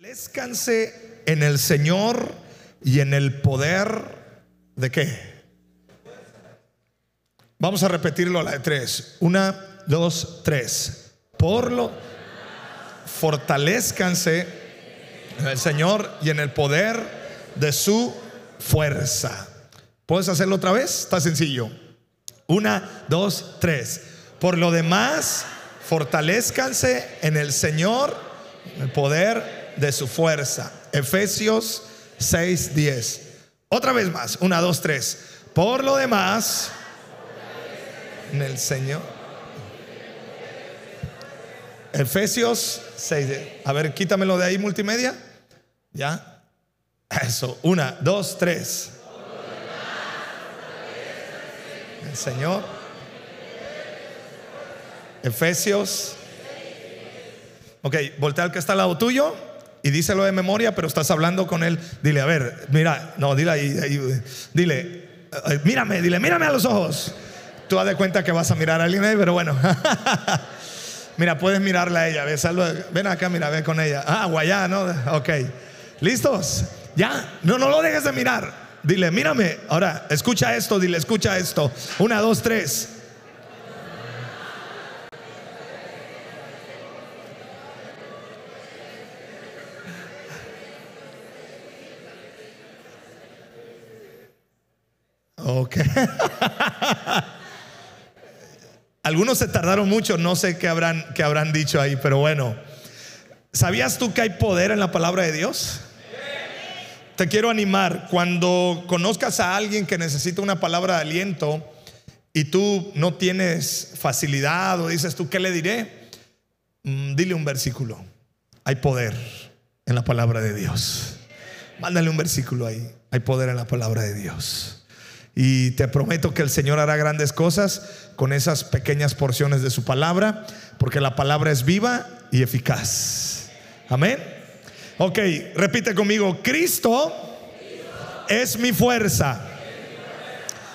Fortalezcanse en el Señor y en el poder de qué? Vamos a repetirlo a la de tres. Una, dos, tres. Por lo fortalezcanse en el Señor y en el poder de su fuerza. ¿Puedes hacerlo otra vez? Está sencillo. Una, dos, tres. Por lo demás, fortalezcanse en el Señor, en el poder de su fuerza. Efesios 6, 10. Otra vez más. Una, dos, tres. Por lo demás, en el Señor. Efesios 6. A ver, quítamelo de ahí, multimedia. ¿Ya? Eso. Una, dos, tres. El Señor. Efesios. Ok, voltea al que está al lado tuyo y díselo de memoria, pero estás hablando con él. Dile, a ver, mira, no, dile ahí, ahí, dile, eh, mírame, dile, mírame a los ojos. Tú haz de cuenta que vas a mirar a alguien pero bueno. mira, puedes mirarla a ella. Ve, ven acá, mira, ve con ella. Ah, guayá, ¿no? Ok. ¿Listos? Ya. No, no lo dejes de mirar. Dile, mírame. Ahora, escucha esto, dile, escucha esto. Una, dos, tres. Ok. Algunos se tardaron mucho, no sé qué habrán, qué habrán dicho ahí, pero bueno. ¿Sabías tú que hay poder en la palabra de Dios? Te quiero animar, cuando conozcas a alguien que necesita una palabra de aliento y tú no tienes facilidad o dices tú, ¿qué le diré? Mm, dile un versículo. Hay poder en la palabra de Dios. Mándale un versículo ahí. Hay poder en la palabra de Dios. Y te prometo que el Señor hará grandes cosas con esas pequeñas porciones de su palabra, porque la palabra es viva y eficaz. Amén. Ok, repite conmigo, Cristo es mi fuerza.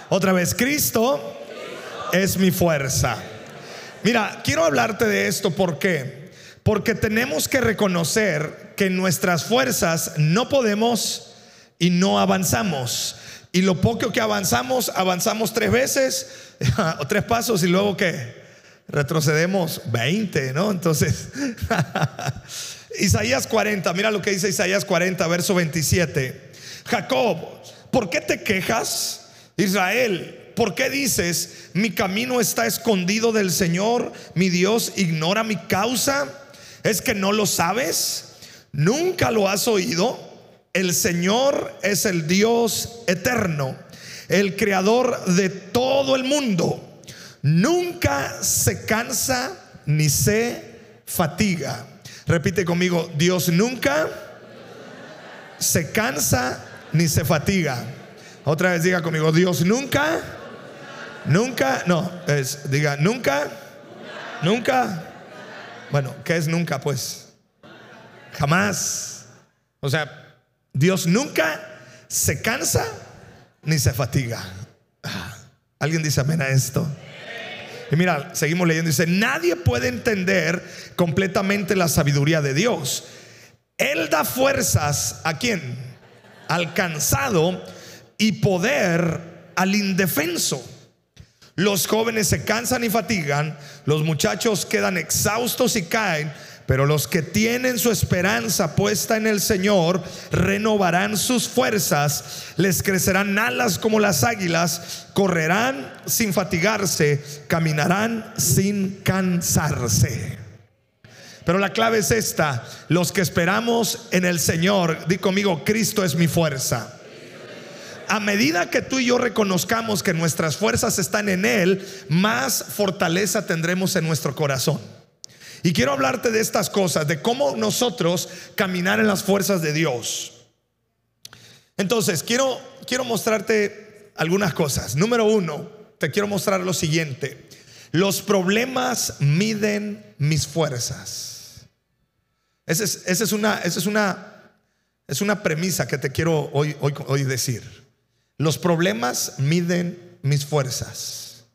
Otra vez, Cristo es mi fuerza. Mira, quiero hablarte de esto, ¿por qué? Porque tenemos que reconocer que nuestras fuerzas no podemos y no avanzamos. Y lo poco que avanzamos, avanzamos tres veces o tres pasos y luego que retrocedemos 20, ¿no? Entonces, Isaías 40, mira lo que dice Isaías 40, verso 27. Jacob, ¿por qué te quejas? Israel, ¿por qué dices, mi camino está escondido del Señor, mi Dios ignora mi causa? ¿Es que no lo sabes? ¿Nunca lo has oído? El Señor es el Dios eterno, el creador de todo el mundo. Nunca se cansa ni se fatiga. Repite conmigo, Dios nunca se cansa ni se fatiga. Otra vez diga conmigo, Dios nunca, nunca, no, es, diga, nunca, nunca. Bueno, ¿qué es nunca? Pues jamás. O sea, Dios nunca se cansa ni se fatiga. Ah, ¿Alguien dice amén a esto? Y mira, seguimos leyendo. Dice, nadie puede entender completamente la sabiduría de Dios. Él da fuerzas a quien? Al cansado y poder al indefenso. Los jóvenes se cansan y fatigan, los muchachos quedan exhaustos y caen, pero los que tienen su esperanza puesta en el Señor renovarán sus fuerzas, les crecerán alas como las águilas, correrán sin fatigarse, caminarán sin cansarse. Pero la clave es esta, los que esperamos en el Señor, di conmigo, Cristo es mi fuerza. A medida que tú y yo reconozcamos que nuestras fuerzas están en Él, más fortaleza tendremos en nuestro corazón. Y quiero hablarte de estas cosas, de cómo nosotros caminar en las fuerzas de Dios. Entonces, quiero, quiero mostrarte algunas cosas. Número uno, te quiero mostrar lo siguiente. Los problemas miden mis fuerzas. Esa es, una, es, una, es una premisa que te quiero hoy, hoy, hoy decir. Los problemas miden mis fuerzas.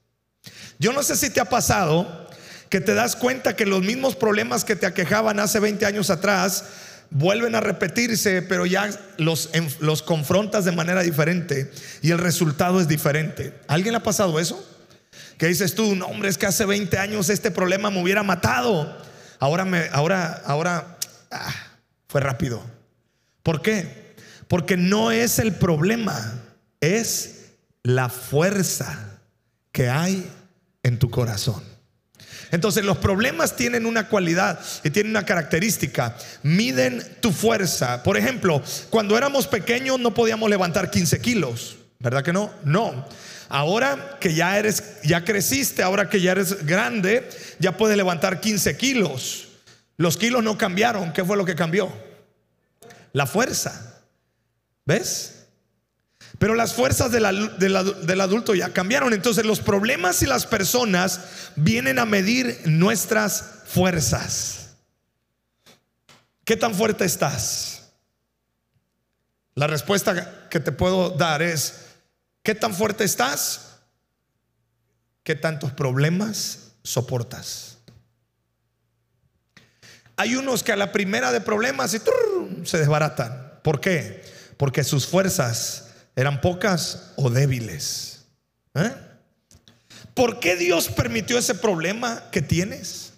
Yo no sé si te ha pasado que te das cuenta que los mismos problemas que te aquejaban hace 20 años atrás, vuelven a repetirse, pero ya los, los confrontas de manera diferente y el resultado es diferente. ¿Alguien le ha pasado eso? Que dices tú, no hombre, es que hace 20 años este problema me hubiera matado. Ahora me, ahora, ahora, ah, fue rápido. ¿Por qué? Porque no es el problema, es la fuerza que hay en tu corazón. Entonces los problemas tienen una cualidad y tienen una característica. Miden tu fuerza. Por ejemplo, cuando éramos pequeños no podíamos levantar 15 kilos. ¿Verdad que no? No. Ahora que ya eres, ya creciste, ahora que ya eres grande, ya puedes levantar 15 kilos. Los kilos no cambiaron. ¿Qué fue lo que cambió? La fuerza. ¿Ves? Pero las fuerzas del adulto ya cambiaron. Entonces los problemas y las personas vienen a medir nuestras fuerzas. ¿Qué tan fuerte estás? La respuesta que te puedo dar es, ¿qué tan fuerte estás? ¿Qué tantos problemas soportas? Hay unos que a la primera de problemas se desbaratan. ¿Por qué? Porque sus fuerzas ¿Eran pocas o débiles? ¿Eh? ¿Por qué Dios permitió ese problema que tienes?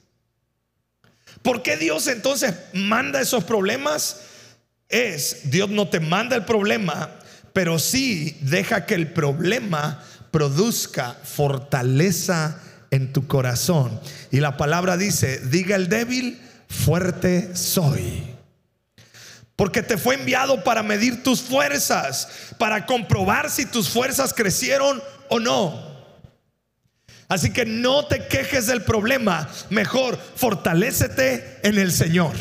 ¿Por qué Dios entonces manda esos problemas? Es, Dios no te manda el problema, pero sí deja que el problema produzca fortaleza en tu corazón. Y la palabra dice, diga el débil, fuerte soy. Porque te fue enviado para medir tus fuerzas, para comprobar si tus fuerzas crecieron o no. Así que no te quejes del problema, mejor fortalécete en el Señor.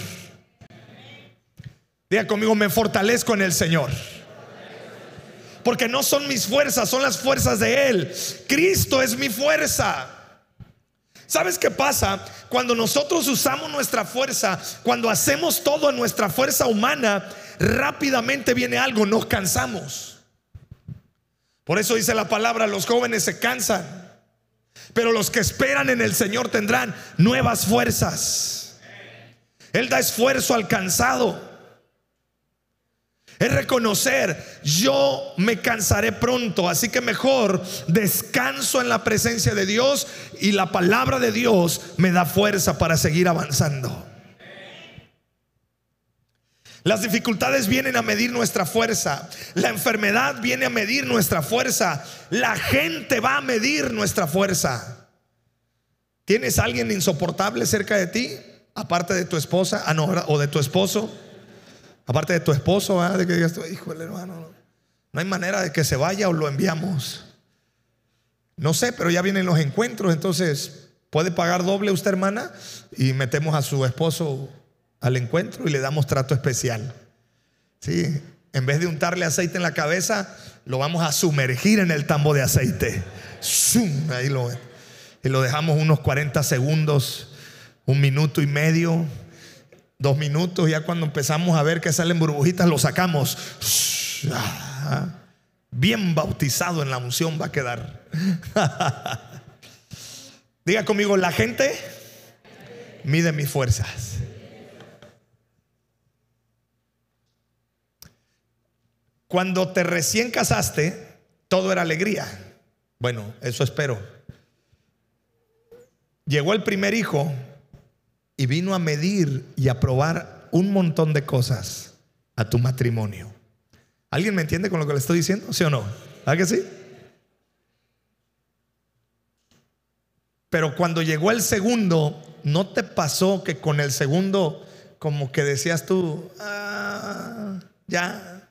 Diga conmigo, me fortalezco en el Señor. Porque no son mis fuerzas, son las fuerzas de Él. Cristo es mi fuerza. ¿Sabes qué pasa? Cuando nosotros usamos nuestra fuerza, cuando hacemos todo en nuestra fuerza humana, rápidamente viene algo, nos cansamos. Por eso dice la palabra, los jóvenes se cansan, pero los que esperan en el Señor tendrán nuevas fuerzas. Él da esfuerzo al cansado. Es reconocer, yo me cansaré pronto, así que mejor descanso en la presencia de Dios y la palabra de Dios me da fuerza para seguir avanzando. Las dificultades vienen a medir nuestra fuerza. La enfermedad viene a medir nuestra fuerza. La gente va a medir nuestra fuerza. ¿Tienes alguien insoportable cerca de ti? Aparte de tu esposa ah, o de tu esposo. Aparte de tu esposo, de que digas, híjole hermano, no hay manera de que se vaya o lo enviamos. No sé, pero ya vienen los encuentros, entonces puede pagar doble usted hermana y metemos a su esposo al encuentro y le damos trato especial. Sí, en vez de untarle aceite en la cabeza, lo vamos a sumergir en el tambo de aceite. Ahí lo, y lo dejamos unos 40 segundos, un minuto y medio dos minutos, ya cuando empezamos a ver que salen burbujitas, lo sacamos. Bien bautizado en la unción va a quedar. Diga conmigo, la gente mide mis fuerzas. Cuando te recién casaste, todo era alegría. Bueno, eso espero. Llegó el primer hijo y vino a medir y a probar un montón de cosas a tu matrimonio. ¿Alguien me entiende con lo que le estoy diciendo? ¿Sí o no? ¿Ah que sí? Pero cuando llegó el segundo, ¿no te pasó que con el segundo, como que decías tú, ah, ya?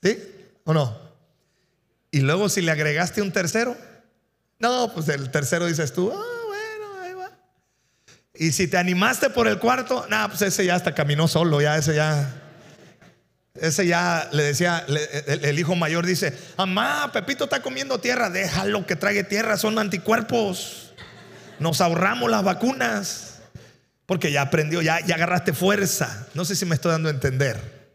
¿Sí o no? Y luego si le agregaste un tercero, no, pues el tercero dices tú, ah, y si te animaste por el cuarto, nada, pues ese ya hasta caminó solo, ya ese ya. Ese ya le decía, el, hijo mayor dice, mamá, Pepito está comiendo tierra, déjalo que trague tierra, son anticuerpos. Nos ahorramos las vacunas. Porque ya aprendió, ya, ya agarraste fuerza. No sé si me estoy dando a entender.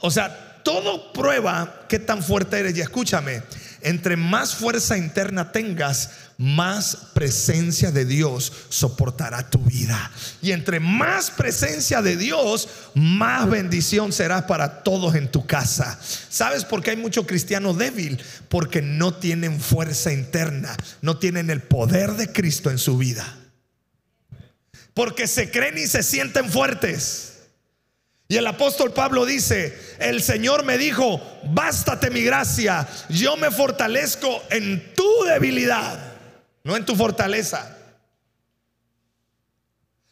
O sea, todo prueba qué tan fuerte eres. Y escúchame, entre más fuerza interna tengas, más presencia de Dios soportará tu vida. Y entre más presencia de Dios, más bendición será para todos en tu casa. ¿Sabes por qué hay mucho cristiano débil? Porque no tienen fuerza interna, no tienen el poder de Cristo en su vida. Porque se creen y se sienten fuertes. Y el apóstol Pablo dice, el Señor me dijo, bástate mi gracia, yo me fortalezco en tu debilidad, no en tu fortaleza.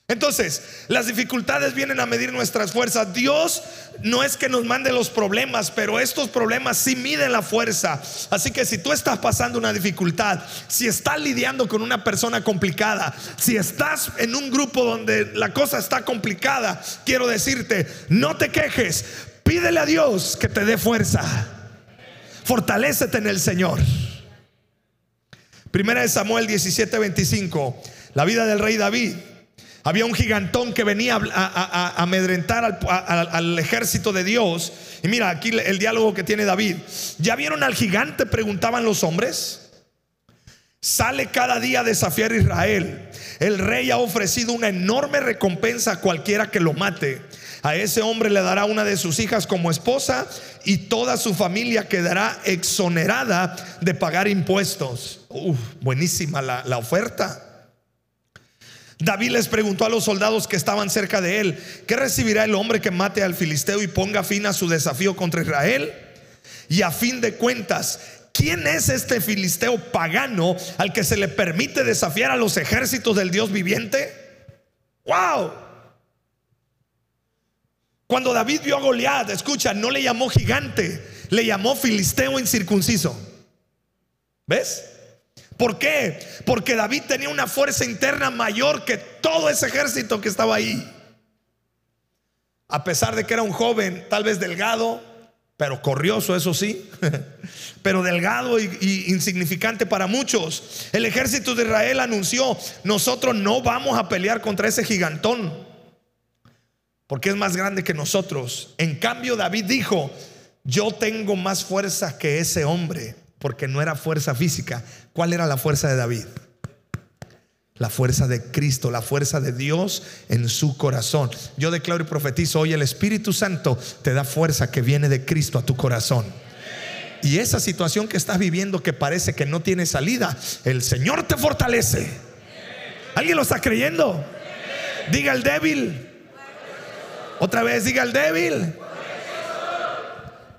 Entonces, las dificultades vienen a medir nuestras fuerzas. Dios no es que nos mande los problemas, pero estos problemas sí miden la fuerza. Así que si tú estás pasando una dificultad, si estás lidiando con una persona complicada, si estás en un grupo donde la cosa está complicada, quiero decirte, no te quejes, pídele a Dios que te dé fuerza. Fortalécete en el Señor. Primera de Samuel 17:25, la vida del rey David. Había un gigantón que venía a, amedrentar al, ejército de Dios. Y mira, aquí el diálogo que tiene David. ¿Ya vieron al gigante? Preguntaban los hombres. Sale cada día a desafiar a Israel. El rey ha ofrecido una enorme recompensa a cualquiera que lo mate. A ese hombre le dará una de sus hijas como esposa y toda su familia quedará exonerada de pagar impuestos. Uf, buenísima la oferta. David les preguntó a los soldados que estaban cerca de él, ¿qué recibirá el hombre que mate al filisteo y ponga fin a su desafío contra Israel? Y a fin de cuentas, ¿quién es este filisteo pagano al que se le permite desafiar a los ejércitos del Dios viviente? ¡Wow! Cuando David vio a Goliat, escucha, no le llamó gigante, le llamó filisteo incircunciso. ¿Ves? ¿Por qué? Porque David tenía una fuerza interna mayor que todo ese ejército que estaba ahí. A pesar de que era un joven, tal vez delgado, pero corrioso, eso sí, pero delgado y, insignificante para muchos. El ejército de Israel anunció, nosotros no vamos a pelear contra ese gigantón, porque es más grande que nosotros. En cambio, David dijo, yo tengo más fuerza que ese hombre porque no era fuerza física. ¿Cuál era la fuerza de David? La fuerza de Cristo, la fuerza de Dios en su corazón. Yo declaro y profetizo hoy el Espíritu Santo te da fuerza que viene de Cristo a tu corazón. Y esa situación que estás viviendo que parece que no tiene salida, el Señor te fortalece. ¿Alguien lo está creyendo? Diga el débil. Otra vez diga el débil.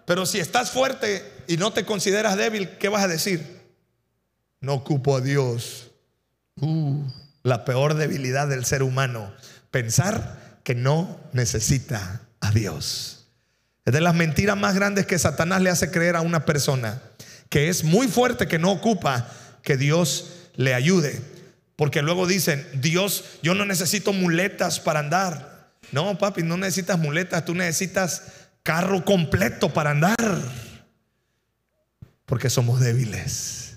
Pero si estás fuerte y no te consideras débil, ¿qué vas a decir? No ocupo a Dios. Uh, la peor debilidad del ser humano, pensar que no necesita a Dios. Es de las mentiras más grandes que Satanás le hace creer a una persona, que es muy fuerte, que no ocupa que Dios le ayude. Porque luego dicen, Dios, yo no necesito muletas para andar. No, papi, no necesitas muletas, tú necesitas carro completo para andar. Porque somos débiles.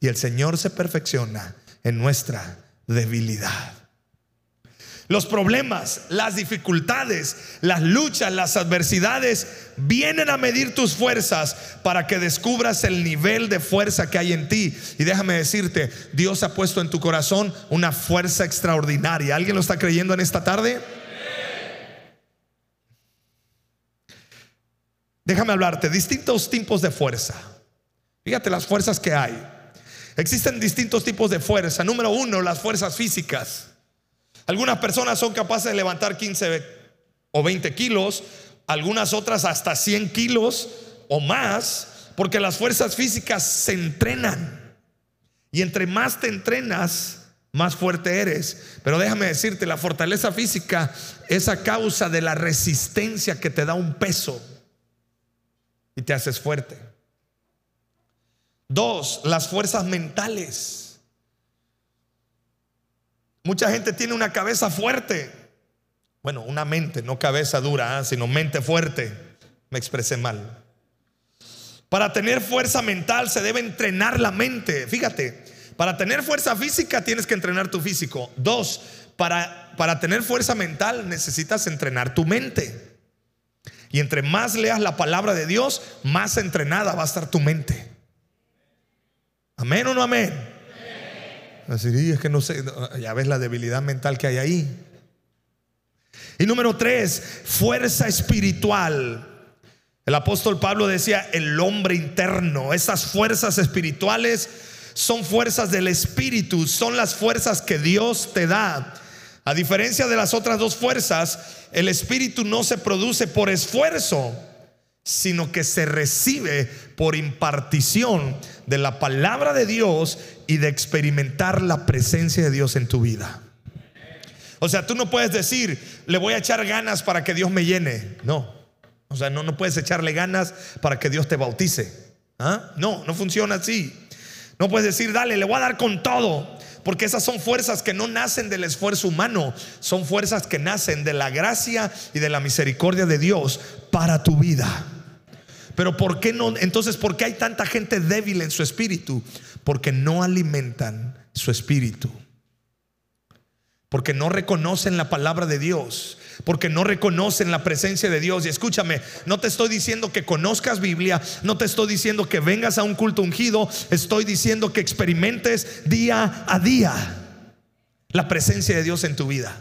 Y el Señor se perfecciona en nuestra debilidad. Los problemas, las dificultades, las luchas, las adversidades vienen a medir tus fuerzas para que descubras el nivel de fuerza que hay en ti. Y déjame decirte, Dios ha puesto en tu corazón una fuerza extraordinaria. ¿Alguien lo está creyendo en esta tarde? Déjame hablarte, distintos tipos de fuerza. Fíjate las fuerzas que hay. Existen distintos tipos de fuerza. Número uno, las fuerzas físicas. Algunas personas son capaces de levantar 15 o 20 kilos, algunas otras hasta 100 kilos o más, porque las fuerzas físicas se entrenan. Y entre más te entrenas, más fuerte eres. Pero déjame decirte, la fortaleza física es a causa de la resistencia que te da un peso y te haces fuerte. Dos, las fuerzas mentales. Mucha gente tiene una cabeza fuerte. Bueno, una mente, no cabeza dura, ¿ah? sino mente fuerte. Me expresé mal. Para tener fuerza mental se debe entrenar la mente. Fíjate, para tener fuerza física tienes que entrenar tu físico. Dos, para, para tener fuerza mental necesitas entrenar tu mente. Y entre más leas la palabra de Dios, más entrenada va a estar tu mente. ¿Amén o no amén? Así es que no sé, ya ves la debilidad mental que hay ahí. Y número tres, fuerza espiritual. El apóstol Pablo decía, el hombre interno, esas fuerzas espirituales son fuerzas del espíritu, son las fuerzas que Dios te da. A diferencia de las otras dos fuerzas, el espíritu no se produce por esfuerzo, sino que se recibe por impartición de la palabra de Dios y de experimentar la presencia de Dios en tu vida. O sea, tú no puedes decir, le voy a echar ganas para que Dios me llene. No. O sea, no, no puedes echarle ganas para que Dios te bautice. ¿Ah? No, no funciona así. No puedes decir, dale, le voy a dar con todo. Porque esas son fuerzas que no nacen del esfuerzo humano, son fuerzas que nacen de la gracia y de la misericordia de Dios para tu vida. Pero ¿por qué no? Entonces, ¿por qué hay tanta gente débil en su espíritu? Porque no alimentan su espíritu. Porque no reconocen la palabra de Dios. Porque no reconocen la presencia de Dios. Y escúchame, no te estoy diciendo que conozcas Biblia. No te estoy diciendo que vengas a un culto ungido. Estoy diciendo que experimentes día a día la presencia de Dios en tu vida.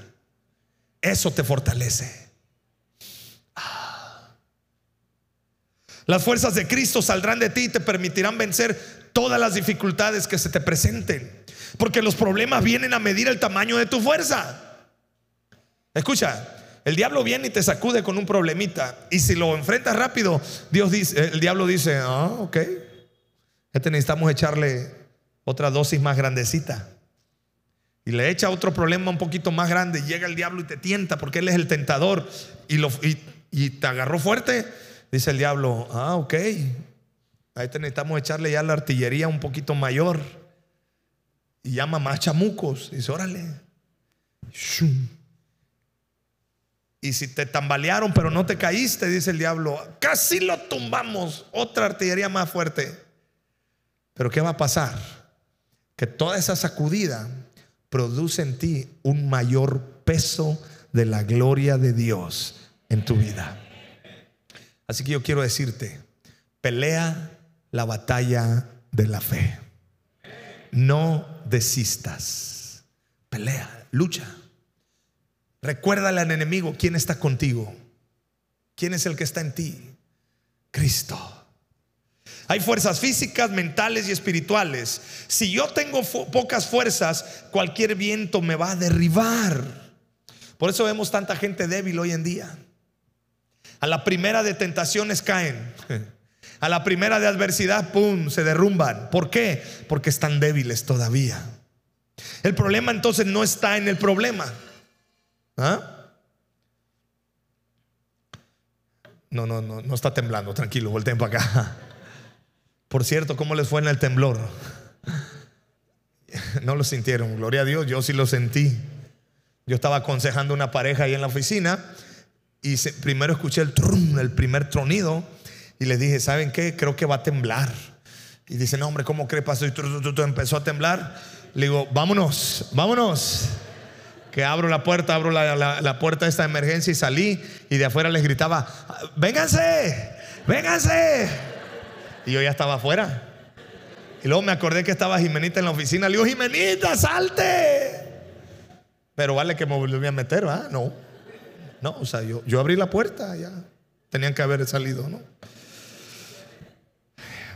Eso te fortalece. Las fuerzas de Cristo saldrán de ti y te permitirán vencer todas las dificultades que se te presenten. Porque los problemas vienen a medir el tamaño de tu fuerza. Escucha, el diablo viene y te sacude con un problemita. Y si lo enfrentas rápido, Dios dice, el diablo dice, ah, ok. Este necesitamos echarle otra dosis más grandecita. Y le echa otro problema un poquito más grande. Llega el diablo y te tienta porque él es el tentador. Y, y te agarró fuerte Dice el diablo, ah, ok, ahí necesitamos echarle ya la artillería un poquito mayor. Y llama más chamucos. Dice, órale. Y si te tambalearon pero no te caíste, dice el diablo, casi lo tumbamos. Otra artillería más fuerte. Pero ¿qué va a pasar? Que toda esa sacudida produce en ti un mayor peso de la gloria de Dios en tu vida. Así que yo quiero decirte, pelea la batalla de la fe. No desistas. Pelea, lucha. Recuérdale al enemigo quién está contigo. ¿Quién es el que está en ti? Cristo. Hay fuerzas físicas, mentales y espirituales. Si yo tengo pocas fuerzas, cualquier viento me va a derribar. Por eso vemos tanta gente débil hoy en día. A la primera de tentaciones caen. A la primera de adversidad, ¡pum!, se derrumban. ¿Por qué? Porque están débiles todavía. El problema entonces no está en el problema. ¿Ah? No, no, no, no está temblando, tranquilo, volteen para acá. Por cierto, ¿cómo les fue en el temblor? No lo sintieron, gloria a Dios, yo sí lo sentí. Yo estaba aconsejando una pareja ahí en la oficina y primero escuché el trum, el primer tronido. Y le dije, ¿saben qué? Creo que va a temblar. Y dice, no, hombre, ¿cómo cree pasó? Y empezó a temblar. Le digo, vámonos, vámonos. Que abro la puerta, abro la, la, puerta de esta emergencia y salí. Y de afuera les gritaba, vénganse, vénganse. Y yo ya estaba afuera. Y luego me acordé que estaba Jimenita en la oficina. Le digo, Jimenita, salte. Pero vale que me volví a meter, ¿ah? No. No, o sea, yo, yo abrí la puerta, ya tenían que haber salido, ¿no?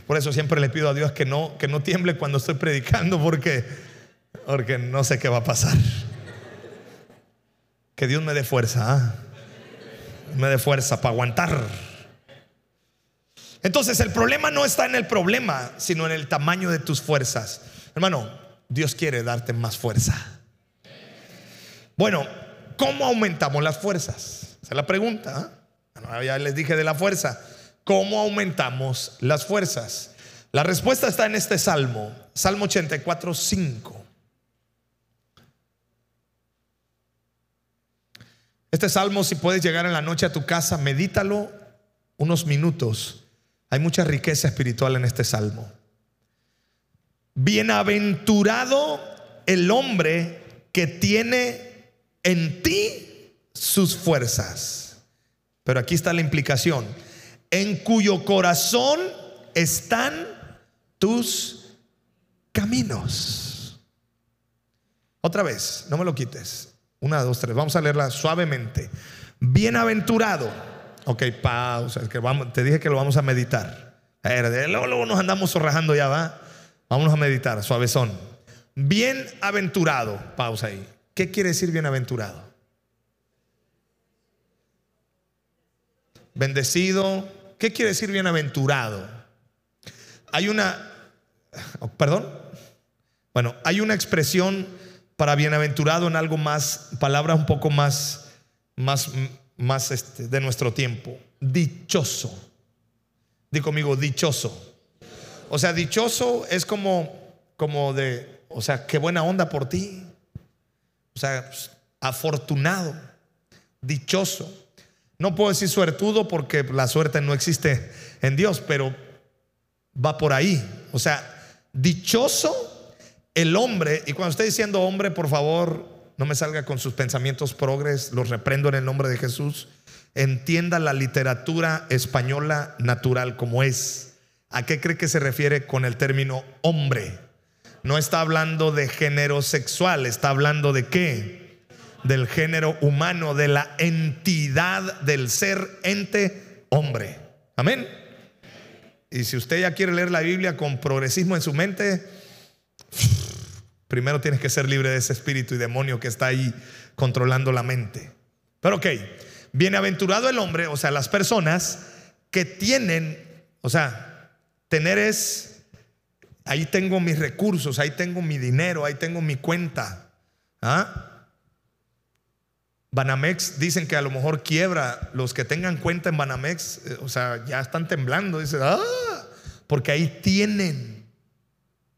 Por eso siempre le pido a Dios que no, que no tiemble cuando estoy predicando porque, porque no sé qué va a pasar. Que Dios me dé fuerza, ¿ah? me dé fuerza para aguantar. Entonces el problema no está en el problema, sino en el tamaño de tus fuerzas. Hermano, Dios quiere darte más fuerza. Bueno, ¿cómo aumentamos las fuerzas? Esa es la pregunta. ¿ah? Ya les dije de la fuerza. ¿Cómo aumentamos las fuerzas? La respuesta está en este salmo, Salmo 84, 5. Este salmo, si puedes llegar en la noche a tu casa, medítalo unos minutos. Hay mucha riqueza espiritual en este salmo. Bienaventurado el hombre que tiene en ti sus fuerzas. Pero aquí está la implicación. En cuyo corazón están tus caminos. Otra vez, no me lo quites. Una, dos, tres. Vamos a leerla suavemente. Bienaventurado. Ok, pausa. Que vamos, te dije que lo vamos a meditar. Luego, luego nos andamos zorrajando ya, va. Vamos a meditar, suavezón. Bienaventurado. Pausa ahí. ¿Qué quiere decir bienaventurado? Bendecido. ¿Qué quiere decir bienaventurado? Hay una, oh, perdón, bueno, hay una expresión para bienaventurado en algo más, palabras un poco más, más, más este, de nuestro tiempo. Dichoso. Di conmigo, dichoso. O sea, dichoso es como, como de, o sea, qué buena onda por ti. O sea, afortunado, dichoso. No puedo decir suertudo porque la suerte no existe en Dios, pero va por ahí. O sea, dichoso el hombre, y cuando estoy diciendo hombre, por favor, no me salga con sus pensamientos progres, los reprendo en el nombre de Jesús. Entienda la literatura española natural como es. ¿A qué cree que se refiere con el término hombre? No está hablando de género sexual, está hablando de qué? Del género humano, de la entidad del ser ente hombre. Amén. Y si usted ya quiere leer la Biblia con progresismo en su mente, primero tienes que ser libre de ese espíritu y demonio que está ahí controlando la mente. Pero ok, bienaventurado el hombre, o sea, las personas que tienen, o sea, tener es, ahí tengo mis recursos, ahí tengo mi dinero, ahí tengo mi cuenta. ¿Ah? Banamex dicen que a lo mejor quiebra. Los que tengan cuenta en Banamex, eh, o sea, ya están temblando. Dicen, ah, porque ahí tienen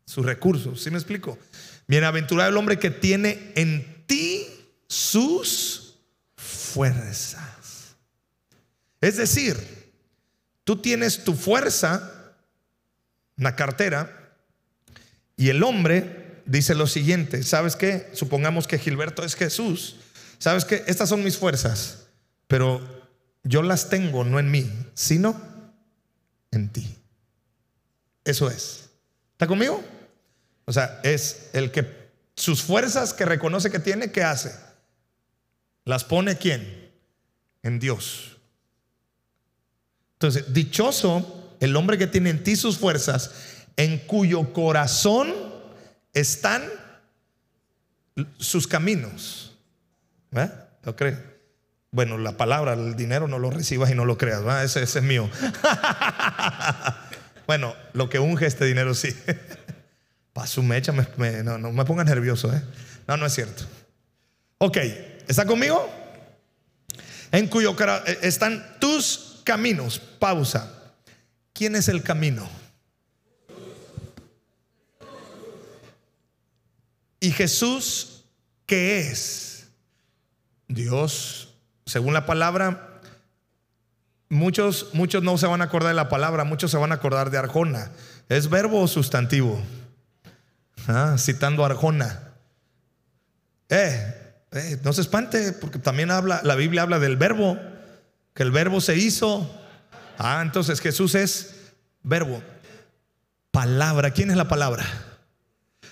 sus recursos. ¿Sí me explico? Bienaventurado el hombre que tiene en ti sus fuerzas. Es decir, tú tienes tu fuerza, una cartera, y el hombre dice lo siguiente, ¿sabes qué? Supongamos que Gilberto es Jesús ¿Sabes qué? Estas son mis fuerzas, pero yo las tengo no en mí, sino en ti. Eso es. ¿Está conmigo? O sea, es el que sus fuerzas que reconoce que tiene, ¿qué hace? ¿Las pone quién? En Dios. Entonces, dichoso el hombre que tiene en ti sus fuerzas, en cuyo corazón están sus caminos. ¿Eh? ¿Lo crees? Bueno, la palabra, el dinero no lo recibas y no lo creas. Ese, es mío. bueno, lo que unge este dinero sí. Para su mecha, no, no me ponga nervioso. ¿eh? No, no es cierto. Ok, ¿está conmigo? En cuyo eh, están tus caminos. Pausa. ¿Quién es el camino? Y Jesús, ¿qué es? Dios, según la palabra, muchos, muchos no se van a acordar de la palabra, muchos se van a acordar de Arjona. ¿Es verbo o sustantivo? Ah, citando Arjona. Eh, eh, no se espante, porque también habla, la Biblia habla del verbo, que el verbo se hizo. Ah, entonces Jesús es verbo. Palabra, ¿quién es la palabra?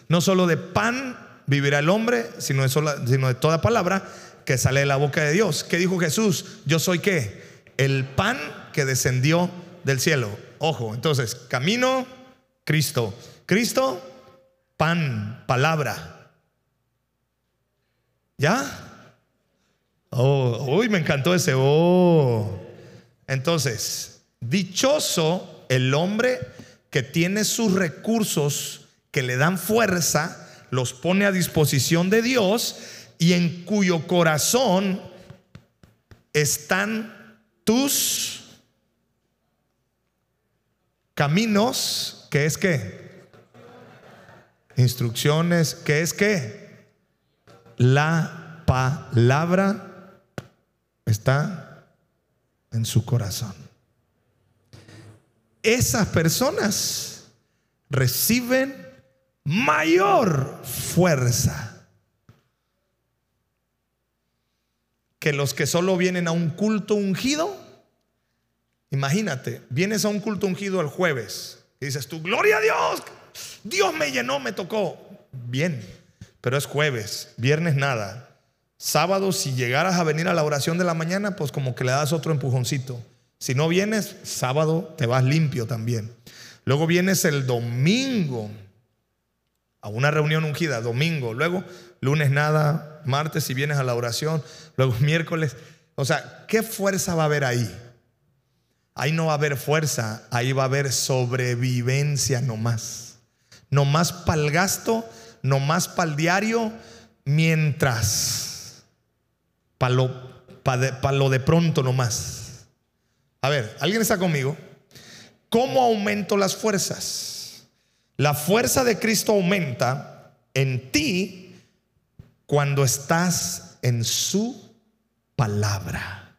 No solo de pan vivirá el hombre, sino de, toda palabra que sale de la boca de Dios. ¿Qué dijo Jesús? Yo soy qué? El pan que descendió del cielo. Ojo, entonces, camino, Cristo. Cristo, pan, palabra. ¿Ya? Oh, uy, me encantó ese. Oh. Entonces, dichoso el hombre que tiene sus recursos que le dan fuerza, los pone a disposición de Dios y en cuyo corazón están tus caminos, que es que instrucciones, que es que la palabra está en su corazón. Esas personas reciben mayor fuerza que los que solo vienen a un culto ungido. Imagínate, vienes a un culto ungido el jueves y dices tú, gloria a Dios, Dios me llenó, me tocó. Bien, pero es jueves, viernes nada. Sábado, si llegaras a venir a la oración de la mañana, pues como que le das otro empujoncito. Si no vienes, sábado te vas limpio también. Luego vienes el domingo a una reunión ungida, domingo. Luego, lunes nada, martes si vienes a la oración. Luego, miércoles. O sea, ¿qué fuerza va a haber ahí? Ahí no va a haber fuerza, ahí va a haber sobrevivencia nomás. Nomás para el gasto, nomás para el diario, mientras. Para lo, lo de pronto nomás. A ver, ¿alguien está conmigo? ¿Cómo aumento las fuerzas? La fuerza de Cristo aumenta en ti cuando estás en su palabra.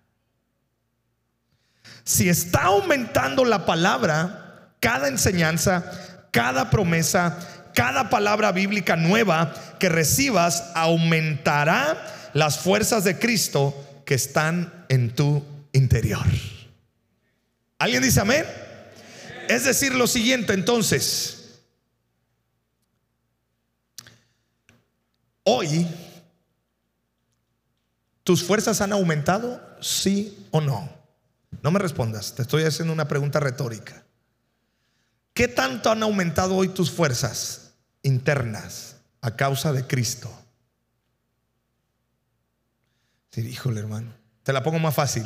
Si está aumentando la palabra, cada enseñanza, cada promesa, cada palabra bíblica nueva que recibas aumentará las fuerzas de Cristo que están en tu interior. ¿Alguien dice amén? Es decir, lo siguiente entonces, hoy, ¿tus fuerzas han aumentado? Sí o no. No me respondas, te estoy haciendo una pregunta retórica. ¿Qué tanto han aumentado hoy tus fuerzas internas a causa de Cristo? Sí, híjole hermano, te la pongo más fácil.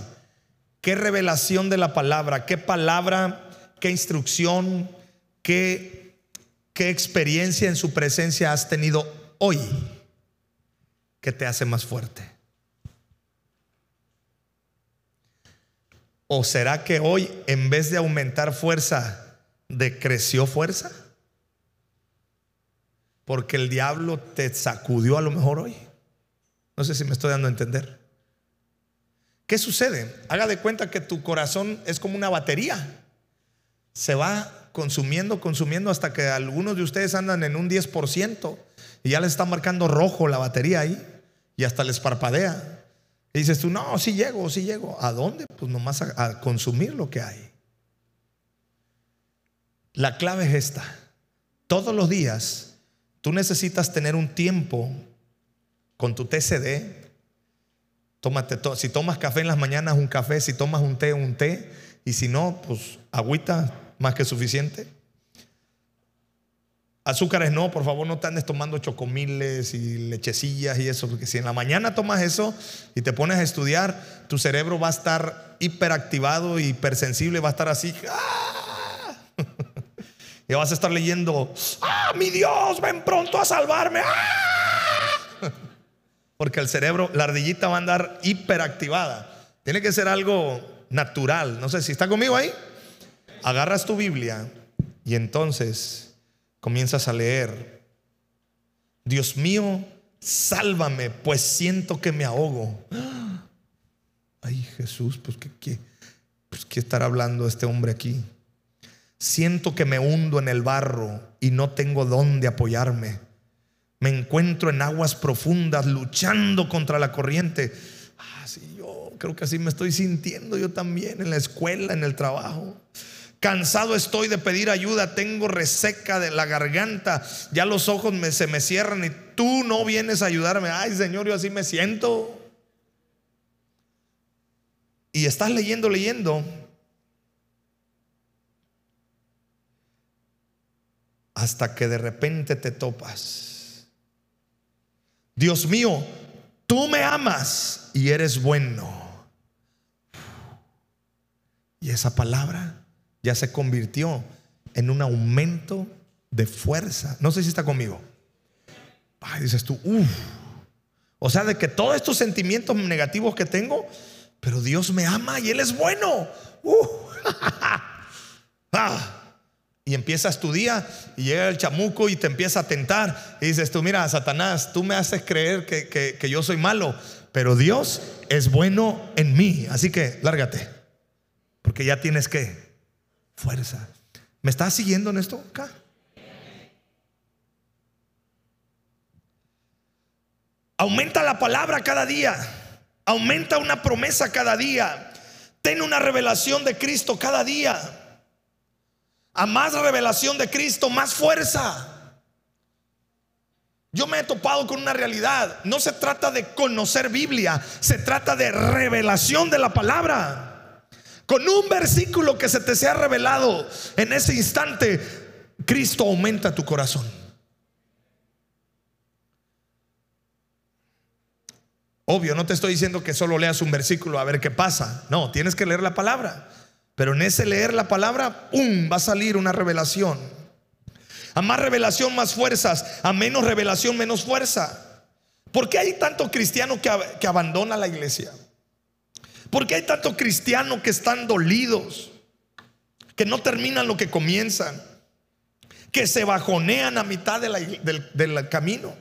¿Qué revelación de la palabra, qué palabra, qué instrucción, qué, qué experiencia en su presencia has tenido hoy que te hace más fuerte? ¿O será que hoy, en vez de aumentar fuerza, decreció fuerza? Porque el diablo te sacudió a lo mejor hoy. No sé si me estoy dando a entender. ¿Qué sucede? Haga de cuenta que tu corazón es como una batería. Se va consumiendo, consumiendo hasta que algunos de ustedes andan en un 10% y ya les está marcando rojo la batería ahí y hasta les parpadea. Y dices tú, no, sí llego, sí llego. ¿A dónde? Pues nomás a, consumir lo que hay. La clave es esta. Todos los días tú necesitas tener un tiempo con tu TCD. Tómate si tomas café en las mañanas, un café. Si tomas un té, un té. Y si no, pues agüita más que suficiente. Azúcares no, por favor no te andes tomando chocomiles y lechecillas y eso, porque si en la mañana tomas eso y te pones a estudiar, tu cerebro va a estar hiperactivado, hipersensible, va a estar así. ¡ah! y vas a estar leyendo, ¡ah, mi Dios, ven pronto a salvarme! ¡ah! porque el cerebro, la ardillita va a andar hiperactivada. Tiene que ser algo natural. No sé si está conmigo ahí. Agarras tu Biblia y entonces comienzas a leer, Dios mío, sálvame, pues siento que me ahogo. Ay Jesús, pues qué, pues qué estará hablando este hombre aquí. Siento que me hundo en el barro y no tengo dónde apoyarme. Me encuentro en aguas profundas luchando contra la corriente. Ah, sí, yo creo que así me estoy sintiendo yo también en la escuela, en el trabajo. Cansado estoy de pedir ayuda, tengo reseca de la garganta, ya los ojos se me cierran y tú no vienes a ayudarme. Ay Señor, yo así me siento. Y estás leyendo, leyendo. Hasta que de repente te topas. Dios mío, tú me amas y eres bueno. Y esa palabra ya se convirtió en un aumento de fuerza. No sé si está conmigo. Dices tú, uff. O sea, de que todos estos sentimientos negativos que tengo, pero Dios me ama y Él es bueno. Ah. Y empiezas tu día y llega el chamuco y te empieza a tentar. Y dices tú, mira, Satanás, tú me haces creer que, que yo soy malo, pero Dios es bueno en mí. Así que lárgate, porque ya tienes que fuerza. ¿Me estás siguiendo en esto acá? Aumenta la palabra cada día. Aumenta una promesa cada día. Ten una revelación de Cristo cada día. A más revelación de Cristo, más fuerza. Yo me he topado con una realidad. No se trata de conocer Biblia, se trata de revelación de la palabra. Con un versículo que se te sea revelado en ese instante, Cristo aumenta tu corazón. Obvio, no te estoy diciendo que solo leas un versículo a ver qué pasa. No, tienes que leer la palabra. Pero en ese leer la palabra, ¡pum! va a salir una revelación. A más revelación, más fuerzas. A menos revelación, menos fuerza. ¿Por qué hay tanto cristiano que, que abandona la iglesia? ¿Por qué hay tanto cristiano que están dolidos? Que no terminan lo que comienzan. Que se bajonean a mitad del camino.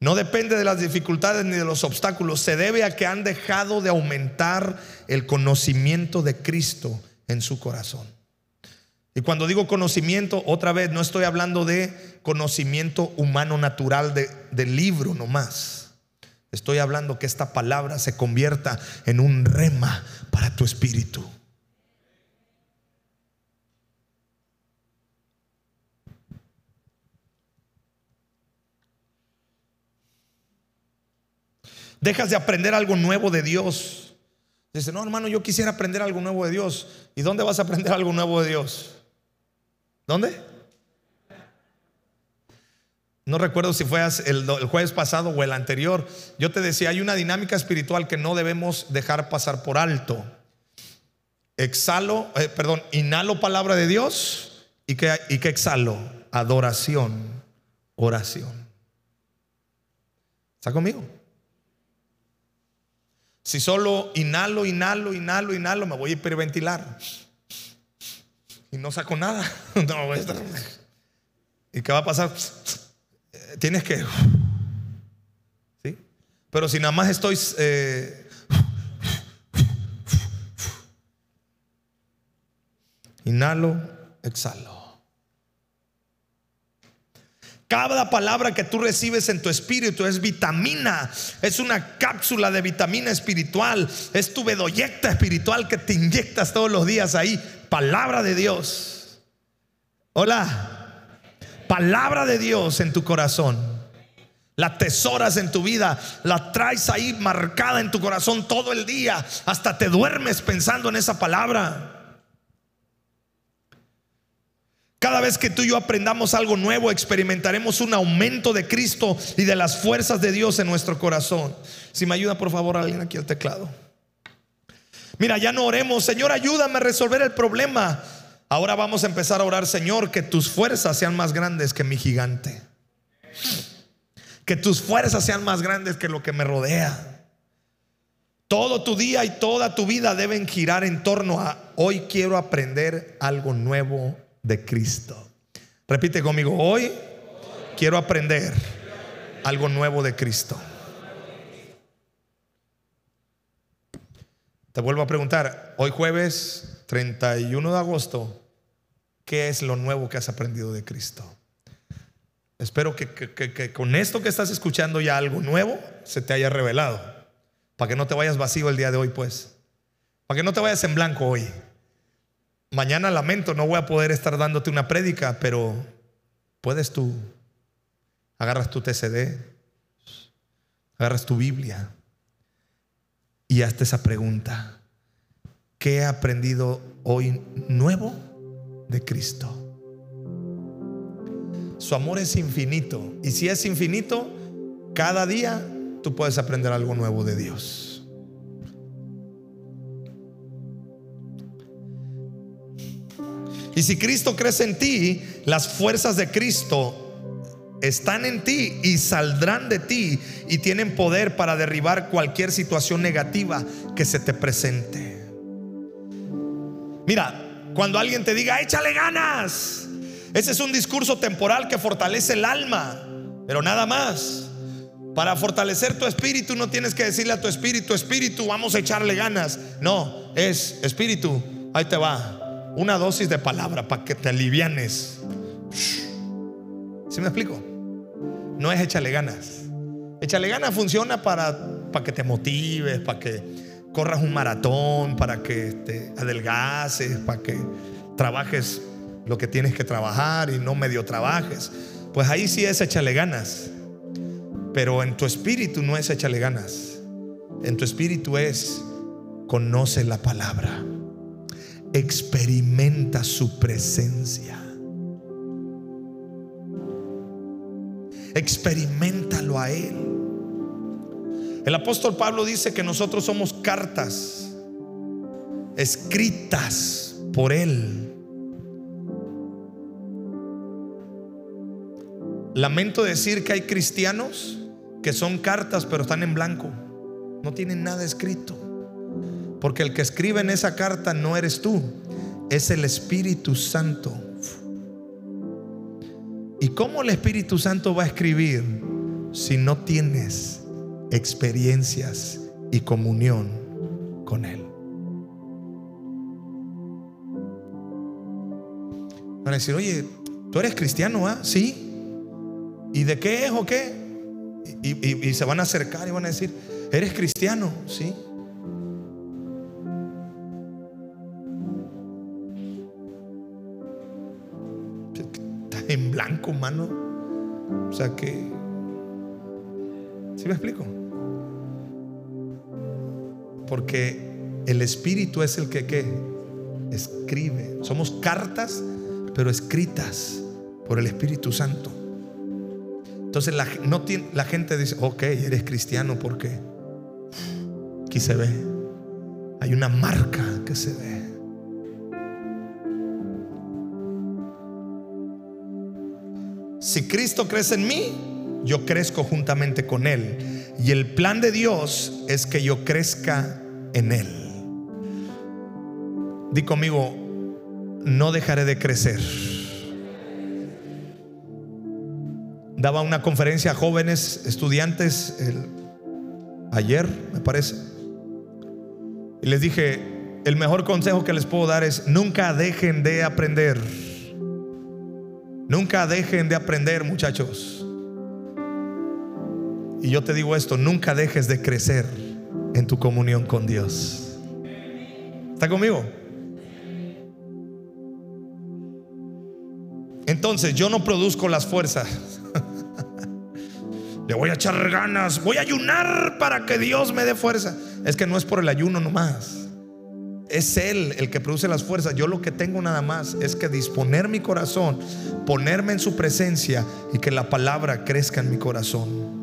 No depende de las dificultades ni de los obstáculos. Se debe a que han dejado de aumentar el conocimiento de Cristo en su corazón. Y cuando digo conocimiento, otra vez, no estoy hablando de conocimiento humano natural de, del libro nomás. Estoy hablando que esta palabra se convierta en un rema para tu espíritu. Dejas de aprender algo nuevo de Dios. Dice, no, hermano, yo quisiera aprender algo nuevo de Dios. ¿Y dónde vas a aprender algo nuevo de Dios? ¿Dónde? No recuerdo si fue el, jueves pasado o el anterior. Yo te decía, hay una dinámica espiritual que no debemos dejar pasar por alto. Exhalo, eh, perdón, inhalo palabra de Dios y que, y exhalo adoración, oración. ¿Está conmigo? Si solo inhalo, inhalo, inhalo, inhalo, me voy a hiperventilar. Y no saco nada. ¿Y qué va a pasar? Tienes que... ¿Sí? Pero si nada más estoy... Eh, inhalo, exhalo. Cada palabra que tú recibes en tu espíritu es vitamina, es una cápsula de vitamina espiritual, es tu bedoyecta espiritual que te inyectas todos los días ahí. Palabra de Dios. Hola. Palabra de Dios en tu corazón. La tesoras en tu vida, la traes ahí marcada en tu corazón todo el día, hasta te duermes pensando en esa palabra. Cada vez que tú y yo aprendamos algo nuevo, experimentaremos un aumento de Cristo y de las fuerzas de Dios en nuestro corazón. Si me ayuda, por favor, alguien aquí al teclado. Mira, ya no oremos, Señor, ayúdame a resolver el problema. Ahora vamos a empezar a orar, Señor, que tus fuerzas sean más grandes que mi gigante. Que tus fuerzas sean más grandes que lo que me rodea. Todo tu día y toda tu vida deben girar en torno a hoy quiero aprender algo nuevo de Cristo. Repite conmigo, hoy quiero aprender algo nuevo de Cristo. Te vuelvo a preguntar, hoy jueves 31 de agosto, ¿qué es lo nuevo que has aprendido de Cristo? Espero que, con esto que estás escuchando ya algo nuevo se te haya revelado. Para que no te vayas vacío el día de hoy, pues. Para que no te vayas en blanco hoy. Mañana lamento, no voy a poder estar dándote una prédica, pero puedes tú. Agarras tu TCD, agarras tu Biblia y hazte esa pregunta. ¿Qué he aprendido hoy nuevo de Cristo? Su amor es infinito. Y si es infinito, cada día tú puedes aprender algo nuevo de Dios. Y si Cristo crece en ti, las fuerzas de Cristo están en ti y saldrán de ti y tienen poder para derribar cualquier situación negativa que se te presente. Mira, cuando alguien te diga, échale ganas, ese es un discurso temporal que fortalece el alma, pero nada más. Para fortalecer tu espíritu no tienes que decirle a tu espíritu, espíritu, vamos a echarle ganas. No, es espíritu, ahí te va una dosis de palabra para que te alivianes. ¿Sí me explico? No es échale ganas. Échale ganas funciona para, para que te motives, para que corras un maratón, para que te adelgaces, para que trabajes lo que tienes que trabajar y no medio trabajes. pues ahí sí es échale ganas. Pero en tu espíritu no es échale ganas. En tu espíritu es conoce la palabra. Experimenta su presencia. Experimentalo a Él. El apóstol Pablo dice que nosotros somos cartas escritas por Él. Lamento decir que hay cristianos que son cartas pero están en blanco. No tienen nada escrito. Porque el que escribe en esa carta no eres tú, es el Espíritu Santo. ¿Y cómo el Espíritu Santo va a escribir si no tienes experiencias y comunión con Él? Van a decir, oye, tú eres cristiano, ¿ah? Sí. ¿Y de qué es o qué? Y, se van a acercar y van a decir, ¿eres cristiano? Sí. Estás en blanco, mano. O sea que... ¿Sí me explico? Porque el Espíritu es el que escribe. Somos cartas, pero escritas por el Espíritu Santo. Entonces la, la gente dice, ok, eres cristiano porque aquí se ve. Hay una marca que se ve. Si Cristo crece en mí, yo crezco juntamente con Él. Y el plan de Dios es que yo crezca en Él. Di conmigo, no dejaré de crecer. daba una conferencia a jóvenes estudiantes ayer, me parece. Y les dije, el mejor consejo que les puedo dar es nunca dejen de aprender. Nunca dejen de aprender, muchachos. Y yo te digo esto, nunca dejes de crecer en tu comunión con Dios. ¿Está conmigo? Entonces yo no produzco las fuerzas. Le voy a echar ganas, voy a ayunar para que Dios me dé fuerza. Es que no es por el ayuno nomás. Es Él el que produce las fuerzas. Yo lo que tengo nada más es que disponer mi corazón, ponerme en su presencia y que la palabra crezca en mi corazón.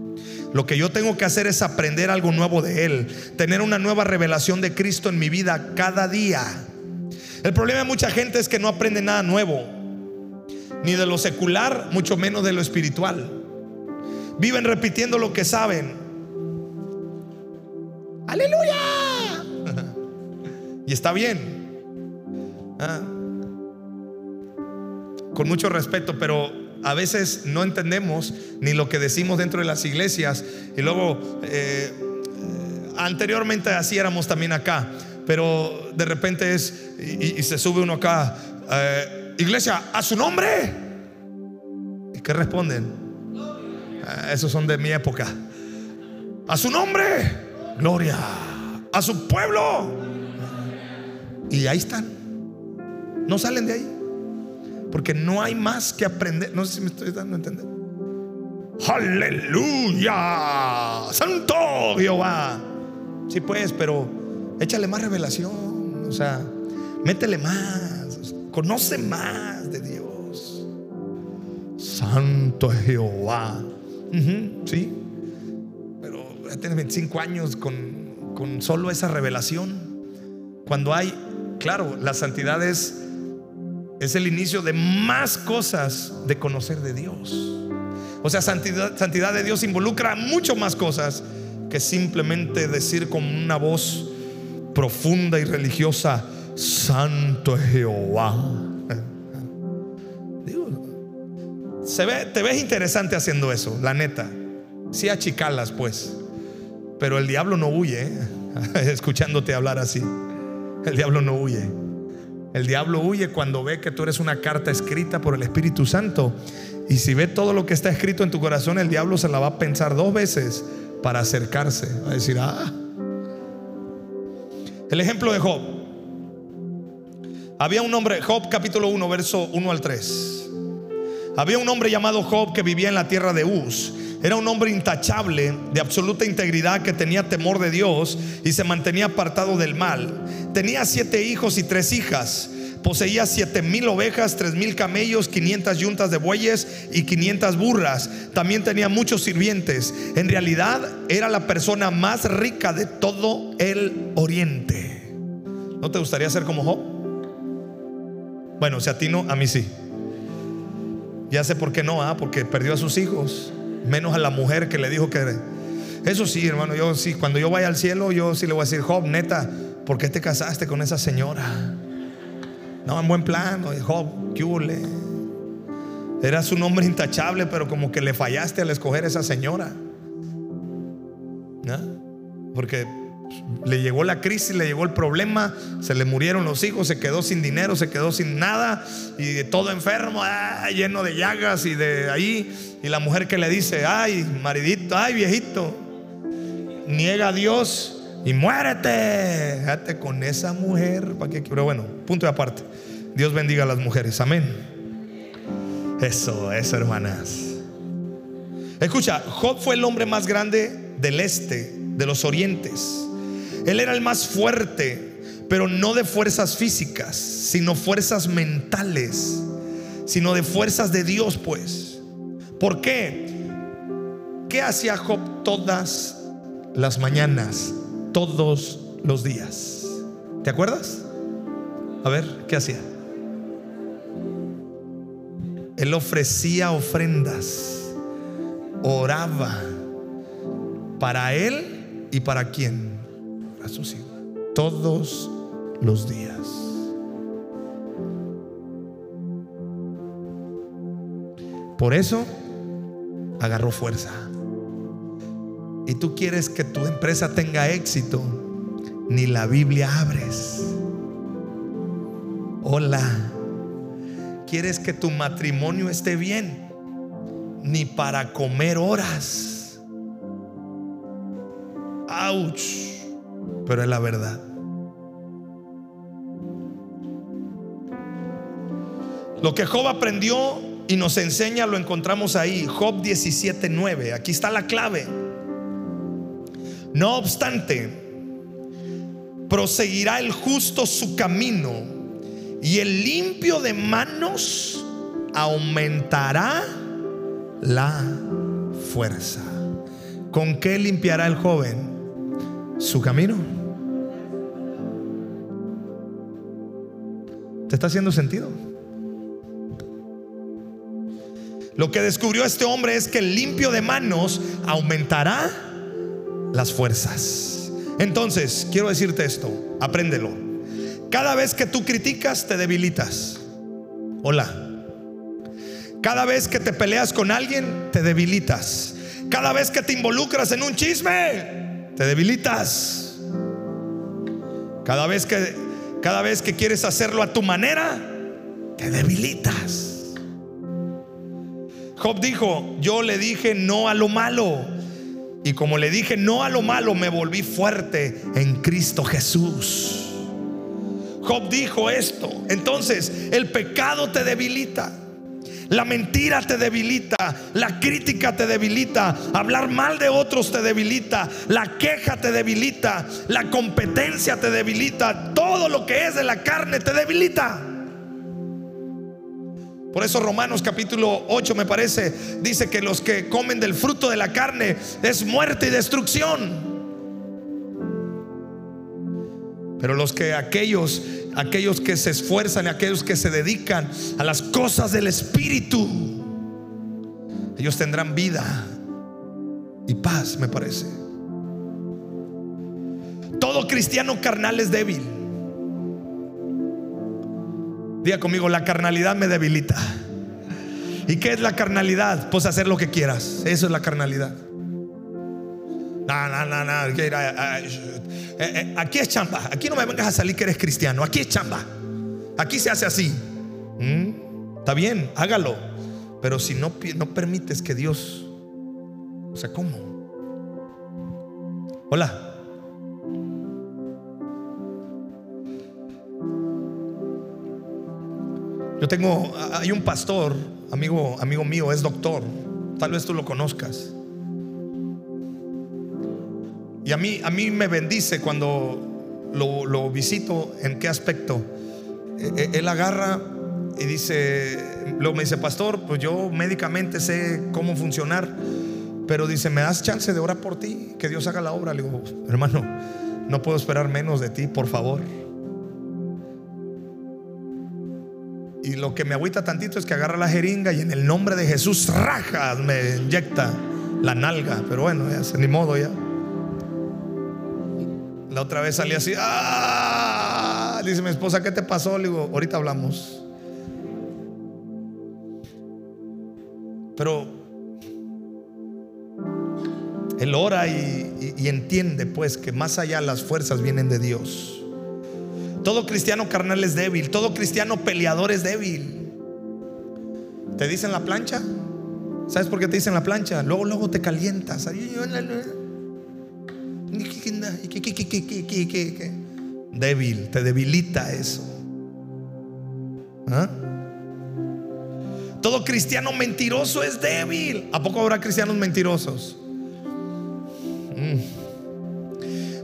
Lo que yo tengo que hacer es aprender algo nuevo de Él, tener una nueva revelación de Cristo en mi vida cada día. El problema de mucha gente es que no aprende nada nuevo ni de lo secular, mucho menos de lo espiritual. Viven repitiendo lo que saben. Aleluya. y está bien. Ah. Con mucho respeto, pero a veces no entendemos ni lo que decimos dentro de las iglesias. Y luego, eh, anteriormente así éramos también acá, pero de repente es, y, se sube uno acá. Eh, iglesia, a su nombre. ¿Y qué responden? Ah, esos son de mi época. A su nombre, gloria. A su pueblo. Y ahí están. No salen de ahí. Porque no hay más que aprender. No sé si me estoy dando a entender. Aleluya. Santo Jehová. Sí, pues, pero échale más revelación. O sea, métele más. Conoce más de Dios. Santo Jehová. sí. Pero ya tienes 25 años con, con solo esa revelación. Cuando hay, claro, la santidad es, es el inicio de más cosas de conocer de Dios. O sea, santidad, de Dios involucra mucho más cosas que simplemente decir con una voz profunda y religiosa, Santo Jehová. se ve, te ves interesante haciendo eso, la neta. Sí achicalas pues. Pero el diablo no huye, ¿eh? escuchándote hablar así. El diablo no huye. El diablo huye cuando ve que tú eres una carta escrita por el Espíritu Santo. Y si ve todo lo que está escrito en tu corazón, el diablo se la va a pensar dos veces para acercarse. A decir, ah. El ejemplo de Job. Había un hombre, Job capítulo 1, verso 1 al 3. Había un hombre llamado Job que vivía en la tierra de Uz. Era un hombre intachable, de absoluta integridad, que tenía temor de Dios y se mantenía apartado del mal. Tenía siete hijos y tres hijas. Poseía siete mil ovejas, tres mil camellos, 500 yuntas de bueyes y 500 burras. También tenía muchos sirvientes. En realidad era la persona más rica de todo el oriente. ¿No te gustaría ser como Job? Bueno, si a ti no, a mí sí. Ya sé por qué no, ¿ah? porque perdió a sus hijos, menos a la mujer que le dijo que... Eso sí, hermano, yo sí, cuando yo vaya al cielo, yo sí le voy a decir, Job, neta, ¿por qué te casaste con esa señora? No, en buen plan, Job, ¿qué Eras un hombre intachable, pero como que le fallaste al escoger esa señora. ¿No? Porque le llegó la crisis, le llegó el problema, se le murieron los hijos, se quedó sin dinero, se quedó sin nada y todo enfermo, ah, lleno de llagas y de ahí. Y la mujer que le dice, ay, maridito, ay, viejito, niega a Dios y muérete. Déjate con esa mujer. ¿Para qué? Pero bueno, punto de aparte. Dios bendiga a las mujeres. Amén. Eso, eso, hermanas. Escucha, Job fue el hombre más grande del este, de los orientes. Él era el más fuerte, pero no de fuerzas físicas, sino fuerzas mentales, sino de fuerzas de Dios, pues. ¿Por qué? ¿Qué hacía Job todas las mañanas, todos los días? ¿Te acuerdas? A ver, ¿qué hacía? Él ofrecía ofrendas, oraba para él y para quién sus hijos. Todos los días. Por eso agarró fuerza. Y tú quieres que tu empresa tenga éxito, ni la Biblia abres. Hola. ¿Quieres que tu matrimonio esté bien? Ni para comer horas. Ouch pero es la verdad. Lo que Job aprendió y nos enseña lo encontramos ahí, Job 17:9. Aquí está la clave. No obstante, proseguirá el justo su camino y el limpio de manos aumentará la fuerza. ¿Con qué limpiará el joven? Su camino. ¿Te está haciendo sentido? Lo que descubrió este hombre es que el limpio de manos aumentará las fuerzas. Entonces, quiero decirte esto, apréndelo. Cada vez que tú criticas, te debilitas. Hola. Cada vez que te peleas con alguien, te debilitas. Cada vez que te involucras en un chisme, te debilitas. Cada vez que cada vez que quieres hacerlo a tu manera, te debilitas. Job dijo, yo le dije no a lo malo. Y como le dije no a lo malo, me volví fuerte en Cristo Jesús. Job dijo esto. Entonces, el pecado te debilita. La mentira te debilita, la crítica te debilita, hablar mal de otros te debilita, la queja te debilita, la competencia te debilita, todo lo que es de la carne te debilita. Por eso Romanos capítulo 8 me parece, dice que los que comen del fruto de la carne es muerte y destrucción. Pero los que aquellos aquellos que se esfuerzan, aquellos que se dedican a las cosas del Espíritu, ellos tendrán vida y paz, me parece. Todo cristiano carnal es débil. Diga conmigo, la carnalidad me debilita. ¿Y qué es la carnalidad? Pues hacer lo que quieras. Eso es la carnalidad. No, no, no, no. Eh, eh, aquí es chamba. Aquí no me vengas a salir que eres cristiano. Aquí es chamba. Aquí se hace así. ¿Mm? Está bien, hágalo. Pero si no, no permites que Dios... O sea, ¿cómo? Hola. Yo tengo, hay un pastor amigo, amigo mío, es doctor. Tal vez tú lo conozcas. Y a mí, a mí me bendice cuando lo, lo visito. ¿En qué aspecto? E- e- Él agarra y dice, luego me dice, pastor, pues yo médicamente sé cómo funcionar, pero dice, ¿me das chance de orar por ti? Que Dios haga la obra. Le digo, hermano, no puedo esperar menos de ti, por favor. Y lo que me agüita tantito es que agarra la jeringa y en el nombre de Jesús, rajas, me inyecta la nalga. Pero bueno, ya se- ni modo ya. La otra vez salí así, ¡ah! Dice mi esposa, ¿qué te pasó? Le digo, ahorita hablamos. Pero él ora y entiende pues que más allá las fuerzas vienen de Dios. Todo cristiano carnal es débil, todo cristiano peleador es débil. ¿Te dicen la plancha? ¿Sabes por qué te dicen la plancha? Luego, luego te calientas. Débil, te debilita eso. ¿Ah? Todo cristiano mentiroso es débil. ¿A poco habrá cristianos mentirosos? Mm.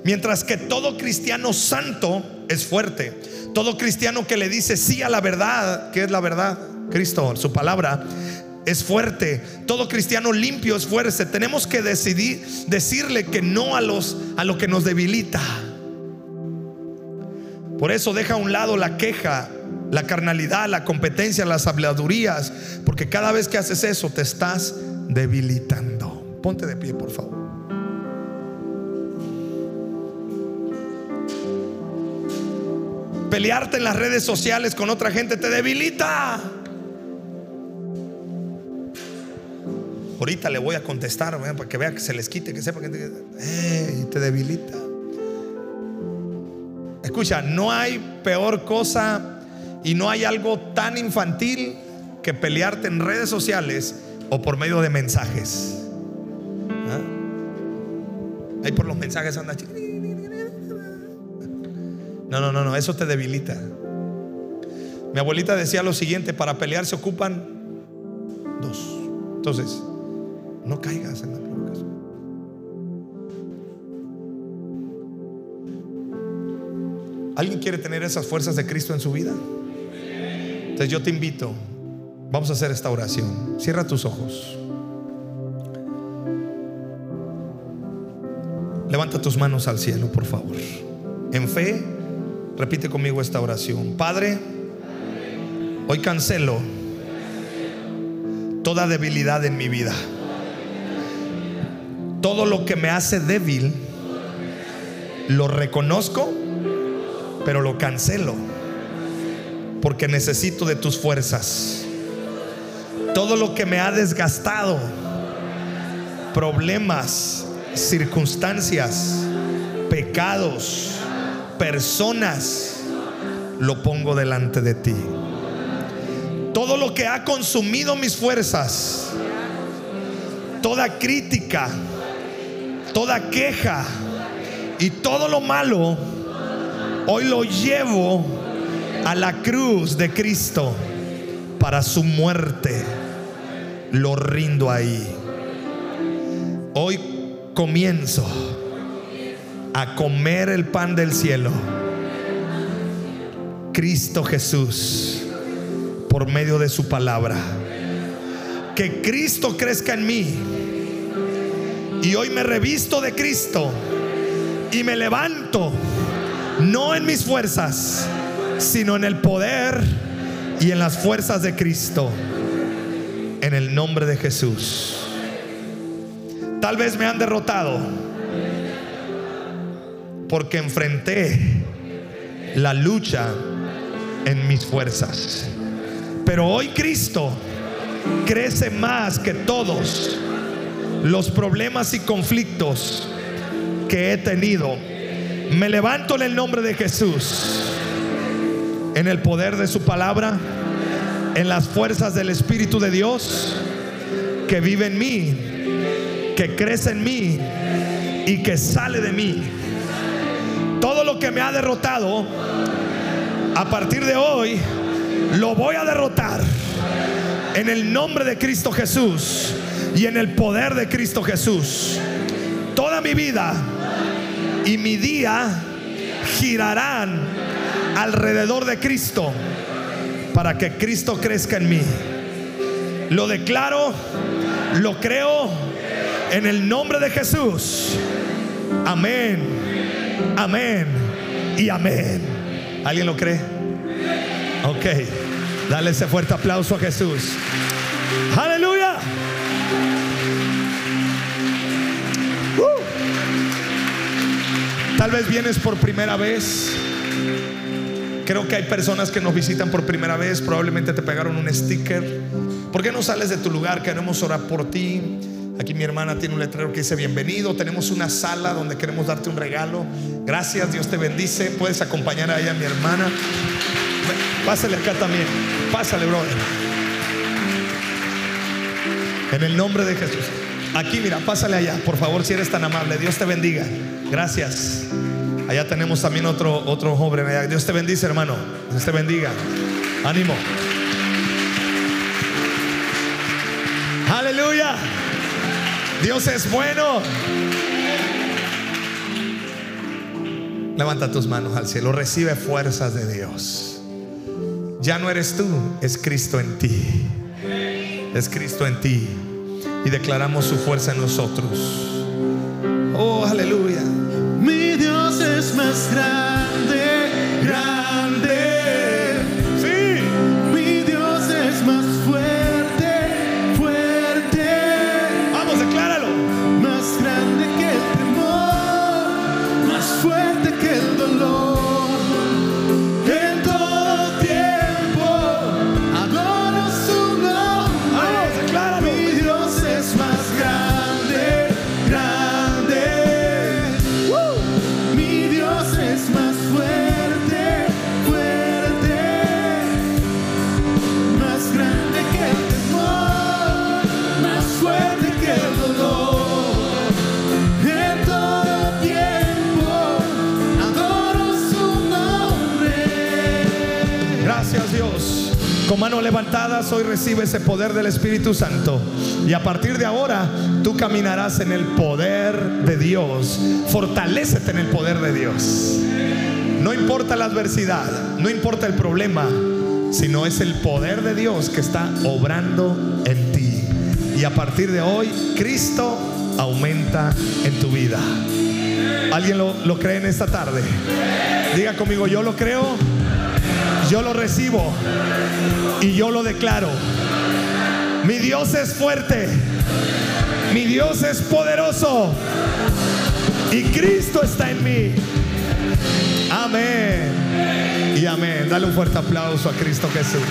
Mientras que todo cristiano santo es fuerte. Todo cristiano que le dice sí a la verdad, que es la verdad, Cristo, su palabra, es fuerte. Todo cristiano limpio es fuerte. Tenemos que decidir decirle que no a los a lo que nos debilita. Por eso deja a un lado la queja, la carnalidad, la competencia, las habladurías, porque cada vez que haces eso te estás debilitando. Ponte de pie, por favor. Pelearte en las redes sociales con otra gente te debilita. Ahorita le voy a contestar para que vea que se les quite, que sepa que te, ¡Ey! te debilita. Escucha, no hay peor cosa y no hay algo tan infantil que pelearte en redes sociales o por medio de mensajes. ¿Ah? Ahí por los mensajes anda. chi- No, no, no, no, eso te debilita. Mi abuelita decía lo siguiente, para pelear se ocupan dos. Entonces, no caigas en la provocación. ¿Alguien quiere tener esas fuerzas de Cristo en su vida? Entonces yo te invito, vamos a hacer esta oración. Cierra tus ojos. Levanta tus manos al cielo, por favor. En fe, repite conmigo esta oración. Padre, hoy cancelo toda debilidad en mi vida. Todo lo que me hace débil, lo reconozco, pero lo cancelo. Porque necesito de tus fuerzas. Todo lo que me ha desgastado, problemas, circunstancias, pecados, personas, lo pongo delante de ti. Todo lo que ha consumido mis fuerzas, toda crítica, toda queja y todo lo malo, hoy lo llevo a la cruz de Cristo para su muerte. Lo rindo ahí. Hoy comienzo a comer el pan del cielo. Cristo Jesús, por medio de su palabra. Que Cristo crezca en mí. Y hoy me revisto de Cristo. Y me levanto, no en mis fuerzas, sino en el poder y en las fuerzas de Cristo. En el nombre de Jesús. Tal vez me han derrotado porque enfrenté la lucha en mis fuerzas. Pero hoy Cristo crece más que todos los problemas y conflictos que he tenido. Me levanto en el nombre de Jesús, en el poder de su palabra, en las fuerzas del Espíritu de Dios que vive en mí, que crece en mí y que sale de mí. Todo lo que me ha derrotado, a partir de hoy, lo voy a derrotar En el nombre de Cristo Jesús y en el poder de Cristo Jesús. Toda mi vida y mi día girarán alrededor de Cristo para que Cristo crezca en mí. Lo declaro, lo creo en el nombre de Jesús. Amén, amén y amén. ¿Alguien lo cree? Ok, dale ese fuerte aplauso a Jesús. Aleluya. Uh. Tal vez vienes por primera vez. Creo que hay personas que nos visitan por primera vez. Probablemente te pegaron un sticker. ¿Por qué no sales de tu lugar? Queremos orar por ti. Aquí mi hermana tiene un letrero que dice bienvenido. Tenemos una sala donde queremos darte un regalo. Gracias, Dios te bendice. Puedes acompañar a ella, mi hermana. Pásale acá también. Pásale, brother. En el nombre de Jesús. Aquí, mira, pásale allá, por favor, si eres tan amable. Dios te bendiga. Gracias. Allá tenemos también otro, otro joven. Dios te bendice, hermano. Dios te bendiga. Ánimo. Dios es bueno. Levanta tus manos al cielo. Recibe fuerzas de Dios. Ya no eres tú, es Cristo en ti. Es Cristo en ti. Y declaramos su fuerza en nosotros. Oh, aleluya. Mi Dios es más grande, grande. Recibe ese poder del Espíritu Santo. Y a partir de ahora tú caminarás en el poder de Dios. Fortalécete en el poder de Dios. No importa la adversidad, no importa el problema, sino es el poder de Dios que está obrando en ti. Y a partir de hoy Cristo aumenta en tu vida. ¿Alguien lo, lo cree en esta tarde? Diga conmigo, yo lo creo, yo lo recibo y yo lo declaro. Mi Dios es fuerte, mi Dios es poderoso y Cristo está en mí. Amén y amén. Dale un fuerte aplauso a Cristo Jesús.